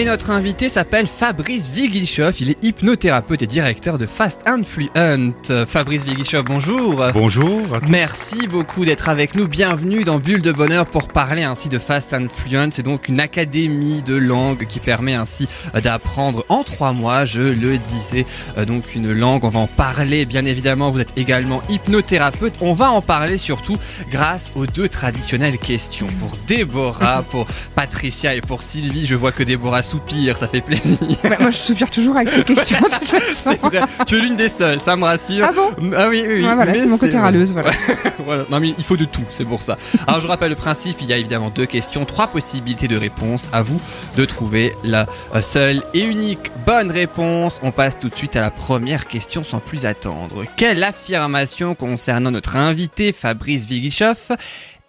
Et notre invité s'appelle Fabrice Vigichov. Il est hypnothérapeute et directeur de Fast and Fluent. Fabrice Vigichov, bonjour. Bonjour. Merci beaucoup d'être avec nous. Bienvenue dans Bulle de Bonheur pour parler ainsi de Fast and Fluent. C'est donc une académie de langue qui permet ainsi d'apprendre en trois mois, je le disais, euh, donc une langue. On va en parler bien évidemment. Vous êtes également hypnothérapeute. On va en parler surtout grâce aux deux traditionnelles questions. Pour Déborah, pour Patricia et pour Sylvie. Je vois que Déborah soupir, ça fait plaisir. Bah, moi, je soupire toujours avec les questions, de toute façon. Vrai. Tu es l'une des seules, ça me rassure. Ah bon Ah oui, oui, oui. Ouais, voilà, c'est mon côté râleuse, voilà. voilà. Non, mais il faut de tout, c'est pour ça. Alors, je rappelle le principe il y a évidemment deux questions, trois possibilités de réponse. À vous de trouver la euh, seule et unique bonne réponse. On passe tout de suite à la première question sans plus attendre. Quelle affirmation concernant notre invité Fabrice Vigichov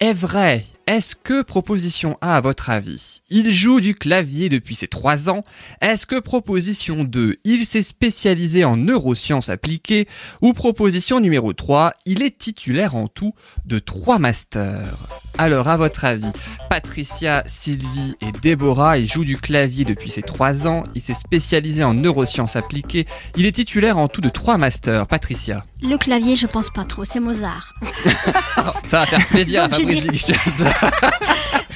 est vraie? Est-ce que proposition A, à votre avis, il joue du clavier depuis ses 3 ans? Est-ce que proposition 2, il s'est spécialisé en neurosciences appliquées? Ou proposition numéro 3, il est titulaire en tout de 3 masters? Alors, à votre avis, Patricia, Sylvie et Déborah, il joue du clavier depuis ses 3 ans, il s'est spécialisé en neurosciences appliquées, il est titulaire en tout de 3 masters. Patricia. Le clavier, je pense pas trop, c'est Mozart. Ça va faire plaisir à Fabrice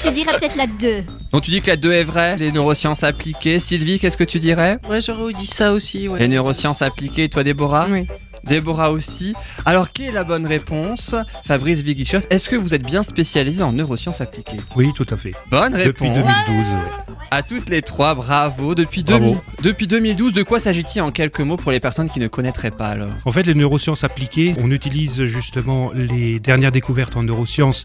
Je dirais peut-être la 2. Donc tu dis que la 2 est vraie, les neurosciences appliquées. Sylvie, qu'est-ce que tu dirais? Ouais, j'aurais dit ça aussi. Ouais. Les neurosciences appliquées, toi Déborah? Oui. Déborah aussi. Alors, quelle est la bonne réponse? Fabrice Vigichov, est-ce que vous êtes bien spécialisé en neurosciences appliquées? Oui, tout à fait. Bonne réponse. Depuis 2012. ouais. À toutes les trois, bravo. Depuis, Bravo. 2000 depuis 2012, de quoi s'agit-il en quelques mots pour les personnes qui ne connaîtraient pas alors? En fait, les neurosciences appliquées, on utilise justement les dernières découvertes en neurosciences,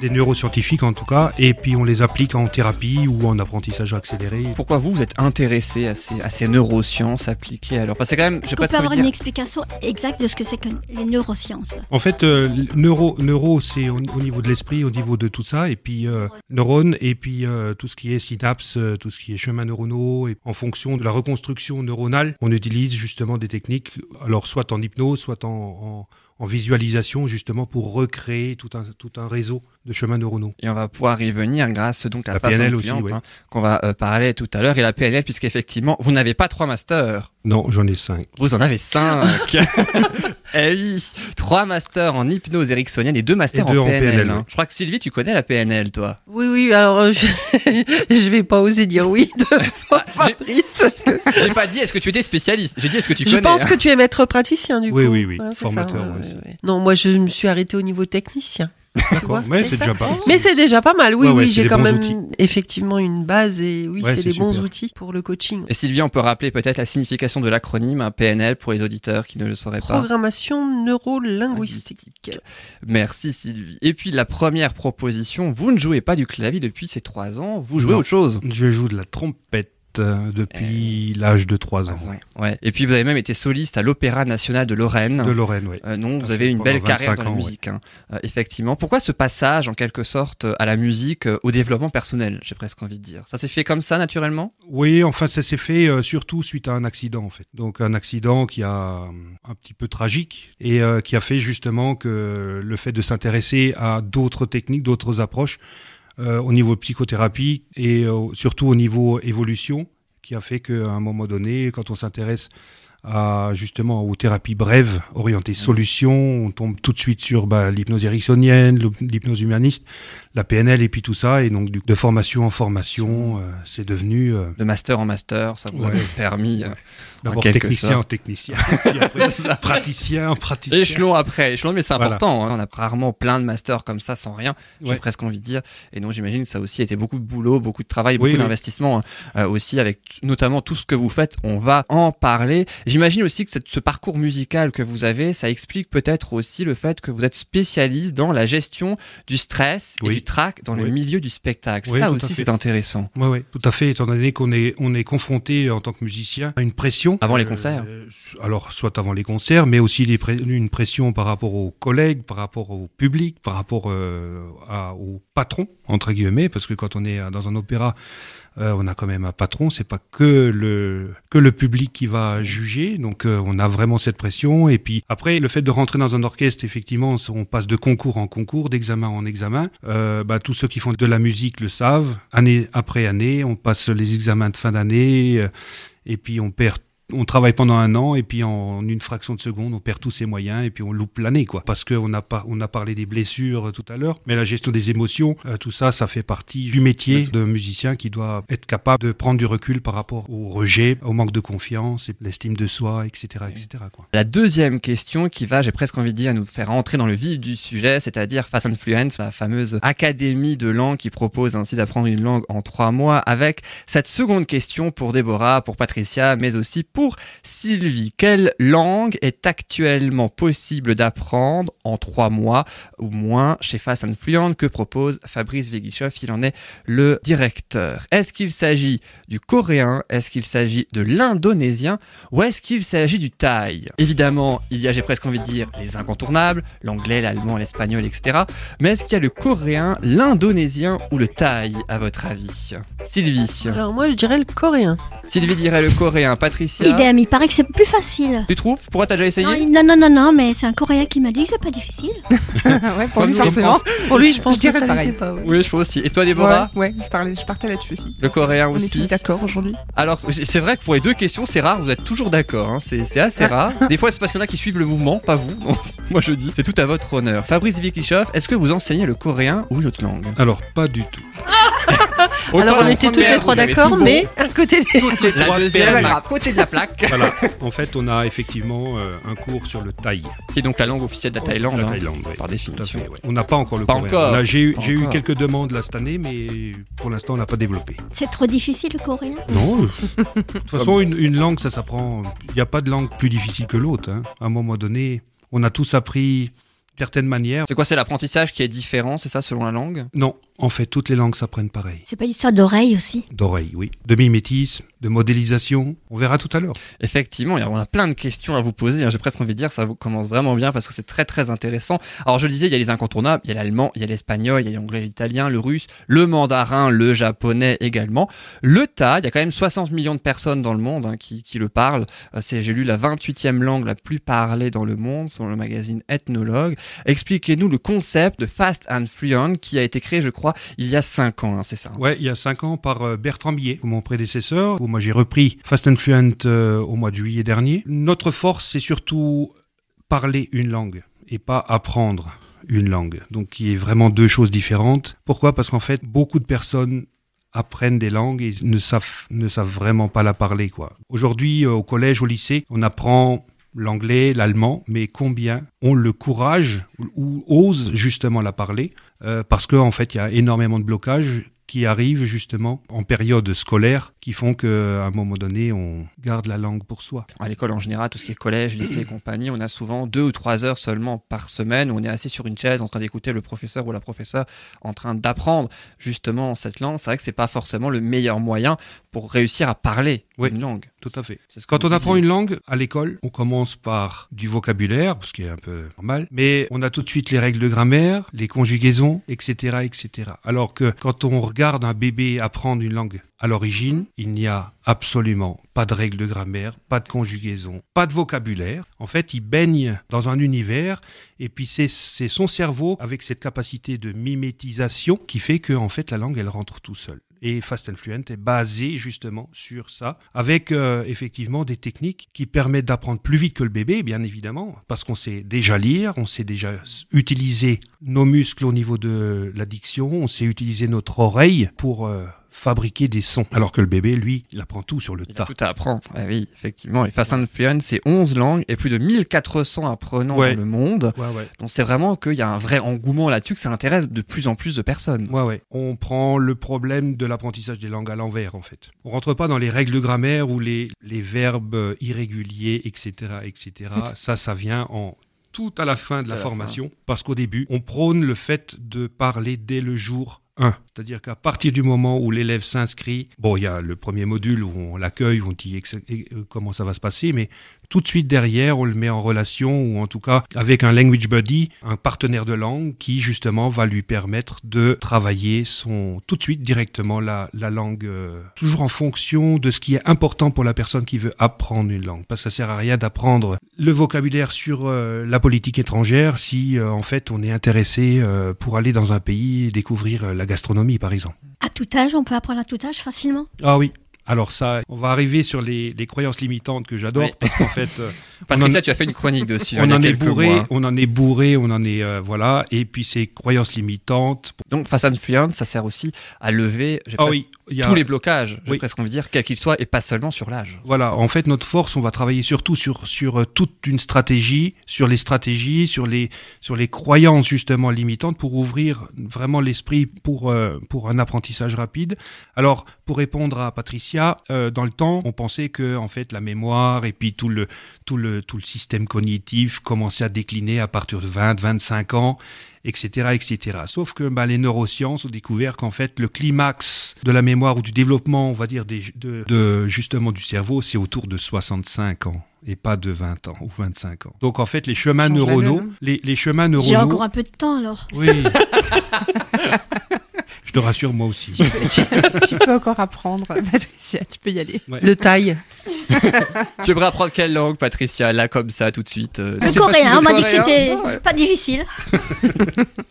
des neuroscientifiques en tout cas, et puis on les applique en thérapie ou en apprentissage accéléré. Pourquoi vous, vous êtes intéressé à ces, à ces neurosciences appliquées alors? Parce que c'est quand même, je pas avoir une explication exacte de ce que c'est que les neurosciences? En fait, euh, neuro, neuro c'est au, au niveau de l'esprit, au niveau de tout ça, et puis euh, neurones, et puis euh, tout ce qui est synapses, euh, tout ce qui est chemins neuronaux, et en fonction de la reconstruction neuronale, on utilise justement des techniques, alors soit en hypnose, soit en, en- en visualisation, justement pour recréer tout un, tout un réseau de chemins neuronaux. Et on va pouvoir y venir grâce donc à La phase PNL aussi, ouais. hein, qu'on va euh, parler tout à l'heure et la PNL puisqu'effectivement vous n'avez pas trois masters, Non, j'en ai cinq. vous en avez cinq. eh oui, trois masters en hypnose ericksonienne et deux masters Et deux en en PNL. PNL, hein. Je crois que Sylvie, tu connais la PNL toi. Oui, oui, alors euh, je... je vais pas oser dire oui devant Ah, j'ai- Fabrice parce que J'ai pas dit est-ce que tu étais spécialiste, j'ai dit est-ce que tu je connais. pense hein. que tu es maître praticien du Oui, coup. oui, oui, Ouais, formateur, ça, ouais, ouais. Non, moi je me suis arrêté au niveau technicien. D'accord, vois, mais c'est déjà pas. Mais c'est déjà pas mal, oui, Ouais, ouais, oui, j'ai quand même outils. effectivement une base et oui, Ouais, c'est c'est des bons super. outils pour le coaching. Et Sylvie, on peut rappeler peut-être la signification de l'acronyme hein, PNL pour les auditeurs qui ne le sauraient pas. Programmation neuro-linguistique. Merci Sylvie. Et puis la première proposition, vous ne jouez pas du clavier depuis ces trois ans, vous jouez Non. autre chose. Je joue de la trompette euh, depuis l'âge de 3 ans. Ouais. Et puis vous avez même été soliste à l'Opéra National de Lorraine. De Lorraine, oui. Euh, non, vous avez une belle carrière 25 dans la ans, ouais. musique, hein. Euh, effectivement. Pourquoi ce passage, en quelque sorte, euh, à la musique, euh, au développement personnel, j'ai presque envie de dire? Ça s'est fait comme ça, naturellement? Oui, enfin, ça s'est fait euh, surtout suite à un accident, en fait. Donc, un accident qui a euh, un petit peu tragique et euh, qui a fait justement que le fait de s'intéresser à d'autres techniques, d'autres approches euh, au niveau psychothérapie et euh, surtout au niveau évolution, qui a fait qu'à un moment donné, quand on s'intéresse à justement aux thérapies brèves, orientées solutions, on tombe tout de suite sur bah, l'hypnose ericksonienne, l'hypnose humaniste, la PNL et puis tout ça. Et donc, du- de formation en formation, euh, c'est devenu euh, De master en master, ça vous a permis. euh, D'abord technicien sorte. en technicien, puis après praticien en praticien. Échelon après échelon, mais c'est Voilà. important. hein. On a rarement plein de masters comme ça sans rien, j'ai Ouais. presque envie de dire. Et non, j'imagine que ça a aussi été beaucoup de boulot, beaucoup de travail, beaucoup oui. d'investissement hein, euh, aussi, avec notamment tout ce que vous faites. On va en parler. J'imagine aussi que cette- ce parcours musical que vous avez, ça explique peut-être aussi le fait que vous êtes spécialiste dans la gestion du stress et du trac dans le milieu du spectacle. Oui, ça aussi, c'est intéressant. Oui, oui, tout à fait, étant donné qu'on est, on est confronté en tant que musicien à une pression. Avant les concerts. Alors, soit avant les concerts, mais aussi une pression par rapport aux collègues, par rapport au public, par rapport euh, à, au patron, entre guillemets, parce que quand on est dans un opéra, Euh, on a quand même un patron, c'est pas que le que le public qui va juger, donc euh, on a vraiment cette pression. Et puis après, le fait de rentrer dans un orchestre, effectivement, on passe de concours en concours, d'examen en examen. Euh, bah, tous ceux qui font de la musique le savent. Année après année, on passe les examens de fin d'année, euh, et puis on perd on travaille pendant un an et puis en une fraction de seconde, on perd tous ses moyens et puis on loupe l'année, quoi. Parce qu'on a, pas, on a parlé des blessures euh, tout à l'heure, mais la gestion des émotions, euh, tout ça, ça fait partie du métier d'un musicien qui doit être capable de prendre du recul par rapport au rejet, au manque de confiance, l'estime de soi, etc., etc. Quoi. La deuxième question qui va, j'ai presque envie de dire, nous faire entrer dans le vif du sujet, c'est-à-dire Fast and Fluent, la fameuse académie de langue qui propose ainsi d'apprendre une langue en trois mois, avec cette seconde question pour Déborah, pour Patricia, mais aussi pour pour Sylvie. Quelle langue est actuellement possible d'apprendre en trois mois ou moins chez Fast and Fluent que propose Fabrice Vegichov Il en est le directeur. Est-ce qu'il s'agit du coréen? Est-ce qu'il s'agit de l'indonésien? Ou est-ce qu'il s'agit du thaï? Évidemment, il y a, j'ai presque envie de dire, les incontournables, l'anglais, l'allemand, l'espagnol, etc. Mais est-ce qu'il y a le coréen, l'indonésien ou le thaï, à votre avis? Sylvie. Alors moi, je dirais le coréen. Sylvie dirait le coréen. Patricia Idem, il paraît que c'est plus facile. Tu trouves? Pourquoi t'as déjà essayé? Non, il- non, non, non, non, mais c'est un Coréen qui m'a dit que c'est pas difficile. ouais, pour Comme lui, nous, les forcément. Pour lui, je pense Je que dirais ça pareil. l'était pas. ouais. Oui, je trouve aussi. Et toi, Déborah? Ouais, ouais, je, parlais, je partais là-dessus aussi. Le coréen On est aussi. tous d'accord aujourd'hui. Alors, c'est vrai que pour les deux questions, c'est rare, vous êtes toujours d'accord, hein, c'est c'est assez rare. Des fois, c'est parce qu'il y en a qui suivent le mouvement, pas vous. Moi, je dis, c'est tout à votre honneur. Fabrice Vikishov, est-ce que vous enseignez le coréen ou une autre langue? Alors, pas du tout. Autant Alors on en était toutes les trois d'accord, mais à côté des... La Trois deuxième, perles. à côté de la plaque, Voilà. En fait, on a effectivement euh, un cours sur le thaï. qui est donc la langue officielle de la Thaïlande, La hein, Thaïlande, oui. par définition. fait, ouais. On n'a pas encore le Pas coréen. encore. J'ai eu, Pas j'ai eu encore. quelques demandes là cette année, mais pour l'instant, on n'a pas développé. C'est trop difficile le coréen? Non. De toute façon, une, une langue, ça s'apprend. Il n'y a pas de langue plus difficile que l'autre. hein. À un moment donné, on a tous appris certaines manières. C'est quoi, c'est l'apprentissage qui est différent, c'est ça, selon la langue? Non, en fait, toutes les langues s'apprennent pareil. C'est pas une histoire d'oreille aussi? D'oreille, oui. De mimétisme, de modélisation. On verra tout à l'heure. Effectivement, on a plein de questions à vous poser. hein. J'ai presque envie de dire, ça vous commence vraiment bien parce que c'est très très intéressant. Alors je le disais, il y a les incontournables, il y a l'allemand, il y a l'espagnol, il y a l'anglais, l'italien, le russe, le mandarin, le japonais également. Le thaï, il y a quand même 60 millions de personnes dans le monde hein, qui, qui le parlent. Euh, C'est, j'ai lu, la 28e langue la plus parlée dans le monde, selon le magazine Ethnologue. Expliquez-nous le concept de Fast and Fluent qui a été créé, je crois, il y a 5 ans, hein, c'est ça Ouais, il y a cinq ans par euh, Bertrand Billet, mon prédécesseur, où moi j'ai repris Fast and Fluent euh, au mois de juillet dernier. Notre force, c'est surtout parler une langue et pas apprendre une langue. Donc il y a vraiment deux choses différentes. Pourquoi? Parce qu'en fait, beaucoup de personnes apprennent des langues et ne savent, ne savent vraiment pas la parler. quoi. Aujourd'hui, euh, au collège, au lycée, on apprend l'anglais, l'allemand, mais combien ont le courage ou, osent justement la parler parce qu'en en fait, il y a énormément de blocages qui arrivent justement en période scolaire qui font qu'à un moment donné, on garde la langue pour soi. À l'école en général, tout ce qui est collège, lycée et compagnie, on a souvent deux ou trois heures seulement par semaine où on est assis sur une chaise en train d'écouter le professeur ou la professeure en train d'apprendre justement cette langue. C'est vrai que c'est pas forcément le meilleur moyen pour réussir à parler Oui. une langue. Tout à fait. Ce Quand on apprend une langue à l'école, on commence par du vocabulaire, ce qui est un peu normal, mais on a tout de suite les règles de grammaire, les conjugaisons, etc., etc. Alors que quand on regarde un bébé apprendre une langue à l'origine, il n'y a absolument pas de règles de grammaire, pas de conjugaison, pas de vocabulaire. En fait, il baigne dans un univers et puis c'est c'est son cerveau avec cette capacité de mimétisation qui fait que en fait la langue elle rentre tout seul. Et Fast and Fluent est basé justement sur ça, avec euh, effectivement des techniques qui permettent d'apprendre plus vite que le bébé, bien évidemment, parce qu'on sait déjà lire, on sait déjà utiliser nos muscles au niveau de la diction, on sait utiliser notre oreille pour euh, fabriquer des sons, alors que le bébé, lui, il apprend tout sur le Il y a tas. tout à apprendre. Ah oui, effectivement. Et Fast and Fluent, c'est 11 langues et plus de 1400 apprenants Ouais. dans le monde. Ouais, ouais. Donc c'est vraiment qu'il y a un vrai engouement là-dessus, que ça intéresse de plus en plus de personnes. Ouais, ouais. On prend le problème de l'apprentissage des langues à l'envers, en fait. On rentre pas dans les règles de grammaire ou les, les verbes irréguliers, etc., etc. Ça, ça vient en tout à la fin de la formation, parce qu'au début, on prône le fait de parler dès le jour 1. C'est-à-dire qu'à partir du moment où l'élève s'inscrit, bon, il y a le premier module où on l'accueille, où on dit comment ça va se passer, mais tout de suite derrière, on le met en relation, ou en tout cas avec un language buddy, un partenaire de langue qui justement va lui permettre de travailler son tout de suite directement la, la langue, euh, toujours en fonction de ce qui est important pour la personne qui veut apprendre une langue. Parce que ça sert à rien d'apprendre le vocabulaire sur euh, la politique étrangère si euh, en fait on est intéressé euh, pour aller dans un pays et découvrir euh, la gastronomie par exemple. À tout âge, on peut apprendre à tout âge facilement? Ah oui. Alors ça, on va arriver sur les, les croyances limitantes que j'adore Oui. parce qu'en fait, euh, Patricia, tu as fait une chronique dessus. on en est bourré, mois. on en est bourré, on en est euh, voilà. Et puis ces croyances limitantes. Donc, and Fluent, ça sert aussi à lever Ah oui, y a- tous les blocages, j'ai Oui. presque envie de dire, quels qu'ils soient, et pas seulement sur l'âge. Voilà, en fait, notre force, on va travailler surtout sur, sur euh, toute une stratégie, sur les stratégies, sur les, sur les croyances justement limitantes pour ouvrir vraiment l'esprit pour, euh, pour un apprentissage rapide. Alors, pour répondre à Patricia, euh, dans le temps, on pensait que en fait la mémoire et puis tout le, tout le, tout le système cognitif commençait à décliner à partir de 20, 25 ans etc., etc. Sauf que bah, les neurosciences ont découvert qu'en fait le climax de la mémoire ou du développement, on va dire des, de, de- justement du cerveau, c'est autour de 65 ans et pas de 20 ans ou 25 ans. Donc en fait les chemins neuronaux, les, les chemins J'ai neuronaux, encore un peu de temps alors. oui. Je te rassure moi aussi. Tu peux, tu- tu peux encore apprendre, Patricia, tu peux y aller. Ouais. Le taille. tu aimerais apprendre quelle langue, Patricia, là, comme ça, tout de suite euh, Le coréen, on m'a dit que c'était. Ouais. pas difficile.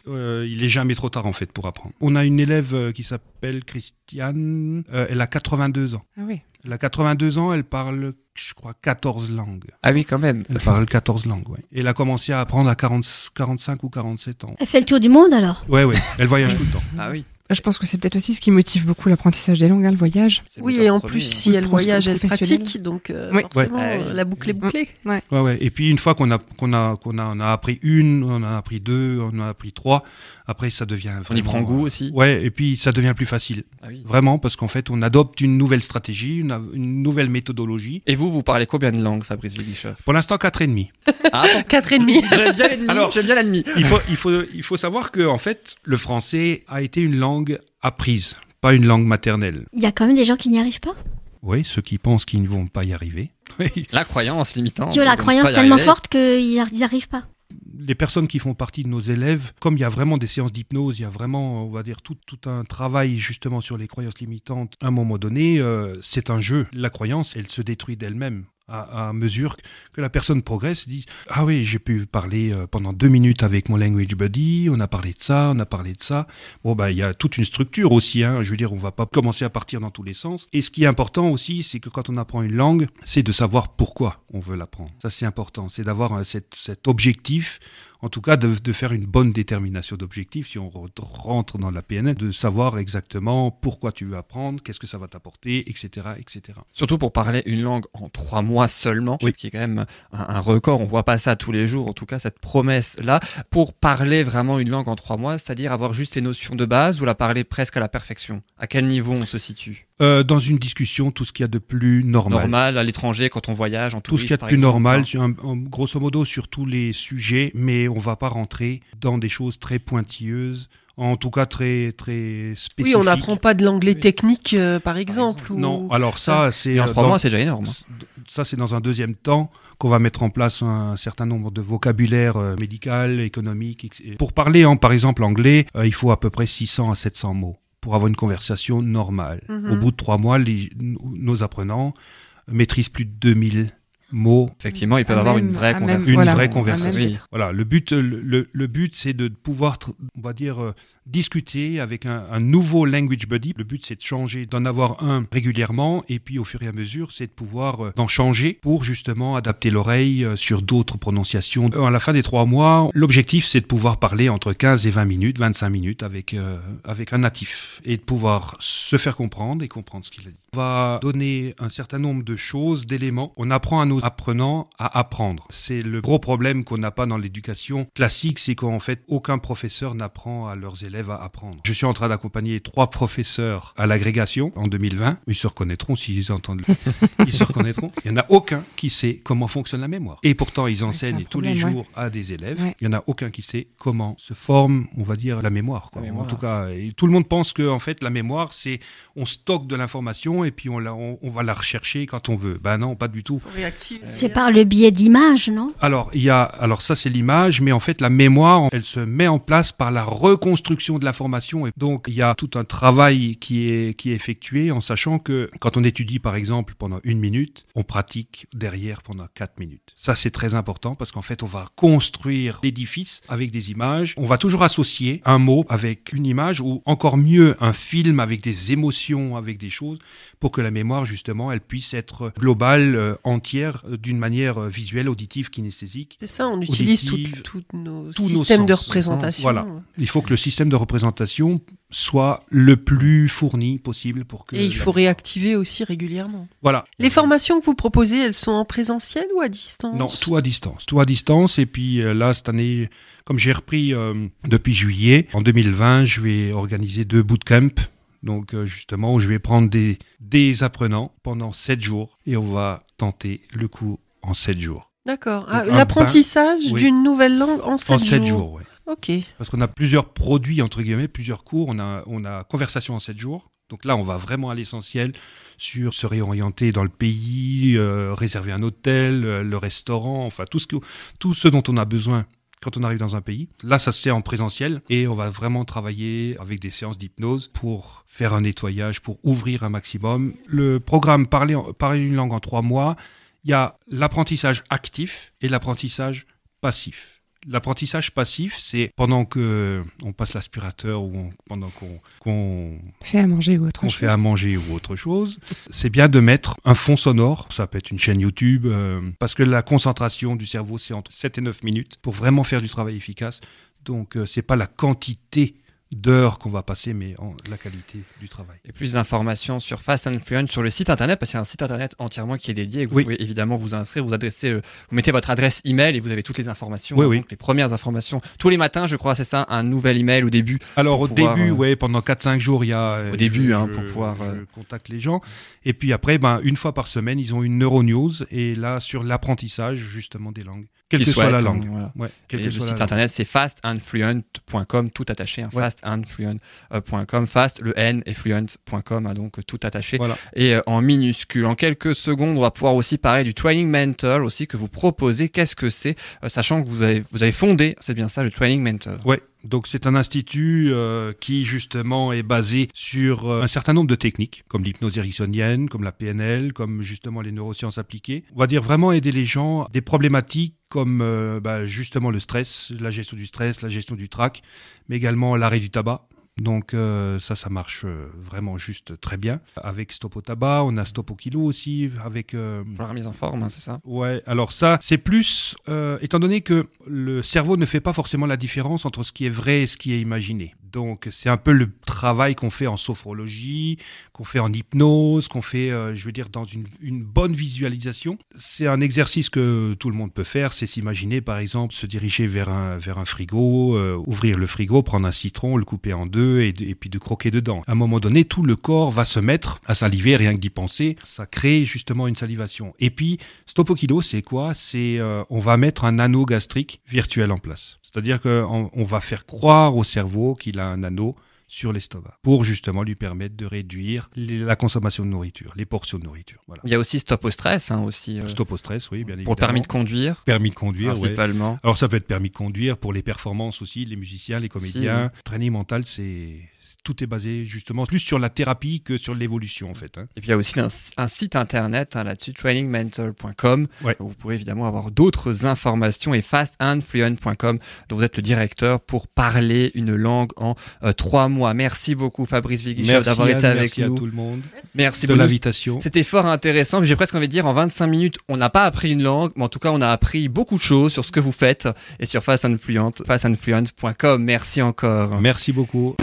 Euh, il est jamais trop tard en fait pour apprendre. On a une élève euh, qui s'appelle Christiane, euh, elle a 82 ans. Ah oui. Elle a 82 ans, elle parle, je crois, 14 langues. Ah oui, quand même. Elle parle 14 langues, ouais. Et elle a commencé à apprendre à 40, 45 ou 47 ans. Elle fait le tour du monde alors? Ouais, ouais, elle voyage tout le temps. Ah oui. Je pense que c'est peut-être aussi ce qui motive beaucoup l'apprentissage des langues, hein, le voyage. Oui, et en premier, plus, hein. si elle voyage, elle pratique, donc euh, Oui. forcément, Ouais. euh, la boucle est bouclée. Ouais, ouais. Et puis une fois qu'on a, qu'on a, qu'on a, on a appris une, on en a appris deux, on en a appris trois, après ça devient On y prend goût aussi. Ouais, et puis ça devient plus facile. Ah oui. Vraiment, parce qu'en fait, on adopte une nouvelle stratégie, une, une nouvelle méthodologie. Et vous, vous parlez combien de langues, Fabrice Villicher Pour l'instant, quatre et demi. Ah. Quatre et demi. J'aime bien l'ennemi. Alors- j'aime bien l'ennemi. Il faut, il faut, il faut savoir que, en fait, le français a été une langue apprise, pas une langue maternelle. Il y a quand même des gens qui n'y arrivent pas? Oui, ceux qui pensent qu'ils ne vont pas y arriver. Oui. La croyance limitante. Ont la croyance tellement arriver. forte qu'ils n'y arrivent pas. les personnes qui font partie de nos élèves, comme il y a vraiment des séances d'hypnose, il y a vraiment, on va dire, tout, tout un travail justement sur les croyances limitantes. À un moment donné, euh, c'est un jeu. La croyance, elle se détruit d'elle-même. À, à mesure que la personne progresse, dit ah oui j'ai pu parler euh, pendant deux minutes avec mon language buddy, on a parlé de ça, on a parlé de ça. Bon bah il y a toute une structure aussi. Hein, je veux dire on va pas commencer à partir dans tous les sens. Et ce qui est important aussi, c'est que quand on apprend une langue, c'est de savoir pourquoi on veut l'apprendre. Ça c'est important, c'est d'avoir euh, cet, cet objectif en tout cas de, de faire une bonne détermination d'objectif, si on re- rentre dans la PNL, de savoir exactement pourquoi tu veux apprendre, qu'est-ce que ça va t'apporter, etc., etc. Surtout pour parler une langue en trois mois seulement, Oui. ce qui est quand même un, un record. On voit pas ça tous les jours, en tout cas cette promesse-là. Pour parler vraiment une langue en trois mois, c'est-à-dire avoir juste les notions de base ou la parler presque à la perfection. À quel niveau on se situe? Euh, dans une discussion, tout ce qu'il y a de plus normal. Normal à l'étranger quand on voyage, en Tout ce tourisme, qu'il y a de plus exemple, normal, hein. un- en- grosso modo sur tous les sujets, mais on va pas rentrer dans des choses très pointilleuses, en tout cas très très Oui, spécifiques. on n'apprend pas de l'anglais Oui. technique, euh, par exemple. ou- Non, alors ça, c'est en euh, trois dans- mois, c'est déjà énorme. Ça, c'est dans un deuxième temps qu'on va mettre en place un certain nombre de vocabulaire euh, médical, économique. Pour parler, hein, par exemple, anglais, euh, il faut à peu près 600 à 700 mots pour avoir une conversation normale. Mhm. Au bout de trois mois, les- nos apprenants maîtrisent plus de 2000 mots. Effectivement, ils peuvent À avoir même- une vraie même- conversation. Une voilà, vraie conversation. Oui. Voilà, le but, le, le- but, c'est de pouvoir, on va dire, euh, discuter avec un, un nouveau language buddy. Le but, c'est de changer, d'en avoir un régulièrement, et puis au fur et à mesure, c'est de pouvoir euh, d'en changer pour justement adapter l'oreille euh, sur d'autres prononciations. Euh, à la fin des trois mois, l'objectif, c'est de pouvoir parler entre 15 et 20 minutes, 25 minutes avec euh, avec un natif et de pouvoir se faire comprendre et comprendre ce qu'il a dit. On va donner un certain nombre de choses, d'éléments. On apprend à nos nos apprenants à apprendre. C'est le gros problème qu'on n'a pas dans l'éducation classique, c'est qu'en fait, aucun professeur n'apprend à leurs élèves à apprendre. Je suis en train d'accompagner trois professeurs à l'agrégation en 2020. Ils se reconnaîtront s'ils entendent. Ils se reconnaîtront. Il n'y en a aucun qui sait comment fonctionne la mémoire. Et pourtant, ils enseignent tous les jours à des élèves. Ouais. Il n'y en a aucun qui sait comment se forme, on va dire, la mémoire. quoi. La mémoire. En tout cas, et tout le monde pense que en fait, la mémoire, c'est on stocke de l'information et puis on, la, on, on va la rechercher quand on veut. Ben non, pas du tout. Faut réactiver. C'est par le biais d'images, non? Alors, il y a, alors ça c'est l'image, mais en fait la mémoire, elle se met en place par la reconstruction de l'information. Et donc il y a tout un travail qui est qui est effectué en sachant que quand on étudie par exemple pendant une minute, on pratique derrière pendant quatre minutes. Ça c'est très important parce qu'en fait on va construire l'édifice avec des images. On va toujours associer un mot avec une image ou encore mieux un film avec des émotions, avec des choses pour que la mémoire justement elle puisse être globale, euh, entière, euh, d'une manière euh, visuelle, auditive, kinesthésique. C'est ça, on utilise Auditive, toutes nos tous nos systèmes de sens. représentation. Voilà. Il faut que le système de représentation soit le plus fourni possible pour que. Et il faut réactiver aussi régulièrement. Voilà. Les formations que vous proposez, elles sont en présentiel ou à distance? Non, tout à distance. Tout à distance. Et puis euh, là, cette année, comme j'ai repris euh, depuis juillet, en 2020, je vais organiser deux bootcamps. Donc justement, où je vais prendre des, des apprenants pendant sept jours et on va tenter le coup en sept jours. D'accord. Ah, L'apprentissage oui. d'une nouvelle langue en sept en sept jours. jours, ouais. Ok. Parce qu'on a plusieurs produits, entre guillemets, plusieurs cours. On a, on a conversation en 7 jours. Donc là, on va vraiment à l'essentiel sur se réorienter dans le pays, euh, réserver un hôtel, euh, le restaurant, enfin tout ce, que, tout ce dont on a besoin quand on arrive dans un pays. Là, ça se fait en présentiel et on va vraiment travailler avec des séances d'hypnose pour faire un nettoyage, pour ouvrir un maximum. Le programme Parler, parler une langue en trois mois, il y a l'apprentissage actif et l'apprentissage passif. L'apprentissage passif, c'est pendant que on passe l'aspirateur ou on- pendant qu'on qu'on Fait à manger ou autre chose. fait à manger ou autre chose, c'est bien de mettre un fond sonore. Ça peut être une chaîne YouTube, euh, parce que la concentration du cerveau, c'est entre 7 et 9 minutes pour vraiment faire du travail efficace. Donc, euh, c'est pas la quantité d'heures qu'on va passer, mais en, la qualité du travail. Et plus d'informations sur Fast and Fluent sur le site internet, parce que c'est un site internet entièrement qui est dédié et que vous Oui. pouvez évidemment vous inscrire, vous adresser, euh, vous mettez votre adresse email et vous avez toutes les informations. Oui, hein, oui. donc les premières informations. Tous les matins, je crois, c'est ça, un nouvel email au début. Alors au pouvoir, début, euh, ouais, pendant 4-5 jours, il y a euh, Au début, je- hein, je- pour pouvoir, euh, je contacte les gens et puis après, ben une fois par semaine, ils ont une neuro news et là sur l'apprentissage justement des langues, quelle que soit la langue. voilà. Ouais, Et que le soit site internet, c'est fastandfluent.com, tout attaché. Hein, Ouais. Fastandfluent.com, fast, le N et fluent.com, hein, donc tout attaché. Voilà. Et euh, en minuscule. En quelques secondes, on va pouvoir aussi parler du Training Mentor aussi que vous proposez. Qu'est-ce que c'est Euh, Sachant que vous avez, vous avez fondé, c'est bien ça, le Training Mentor? Ouais, donc c'est un institut euh, qui justement est basé sur euh, un certain nombre de techniques, comme l'hypnose ericksonienne, comme la PNL, comme justement les neurosciences appliquées. On va dire vraiment aider les gens des problématiques comme euh, bah, justement le stress, la gestion du stress, la gestion du trac, mais également l'arrêt du tabac. Donc euh, ça, ça marche euh, vraiment juste très bien. Avec Stop au tabac, on a Stop au kilo aussi, avec euh, Pour la remise en forme, hein, c'est ça? Ouais, alors ça, c'est plus, étant donné que le cerveau ne fait pas forcément la différence entre ce qui est vrai et ce qui est imaginé. Donc, c'est un peu le travail qu'on fait en sophrologie, qu'on fait en hypnose, qu'on fait, euh, je veux dire, dans une, bonne visualisation. C'est un exercice que tout le monde peut faire, c'est s'imaginer, par exemple, se diriger vers un, frigo, euh, ouvrir le frigo, prendre un citron, le couper en deux et, puis de croquer dedans. À un moment donné, tout le corps va se mettre à saliver, rien que d'y penser. Ça crée justement une salivation. Et puis, Stop au kilo, c'est quoi? C'est euh, on va mettre un anneau gastrique virtuel en place. C'est-à-dire qu'on on va faire croire au cerveau qu'il a un anneau sur l'estomac pour justement lui permettre de réduire les- la consommation de nourriture, les portions de nourriture. Voilà. Il y a aussi Stop au stress, hein, aussi, euh, Stop au stress, oui, bien évidemment. pour le permis de conduire, Permis de conduire, ouais. principalement. Alors ça peut être permis de conduire pour les performances aussi, les musiciens, les comédiens. Training mental, c'est- tout est basé justement plus sur la thérapie que sur l'évolution en fait. hein. Et puis il y a aussi un, un site internet hein, là-dessus, trainingmentor.com. Ouais. Vous pouvez évidemment avoir d'autres informations et fastandfluent.com dont vous êtes le directeur pour parler une langue en euh, trois mois. Merci beaucoup Fabrice Vigichov d'avoir été avec merci à nous. tout le monde Merci de l'invitation. C'était fort intéressant. J'ai presque envie de dire en 25 minutes, on n'a pas appris une langue, mais en tout cas, on a appris beaucoup de choses sur ce que vous faites et sur Fast and Fluent, fastandfluent.com. Merci encore. Merci beaucoup.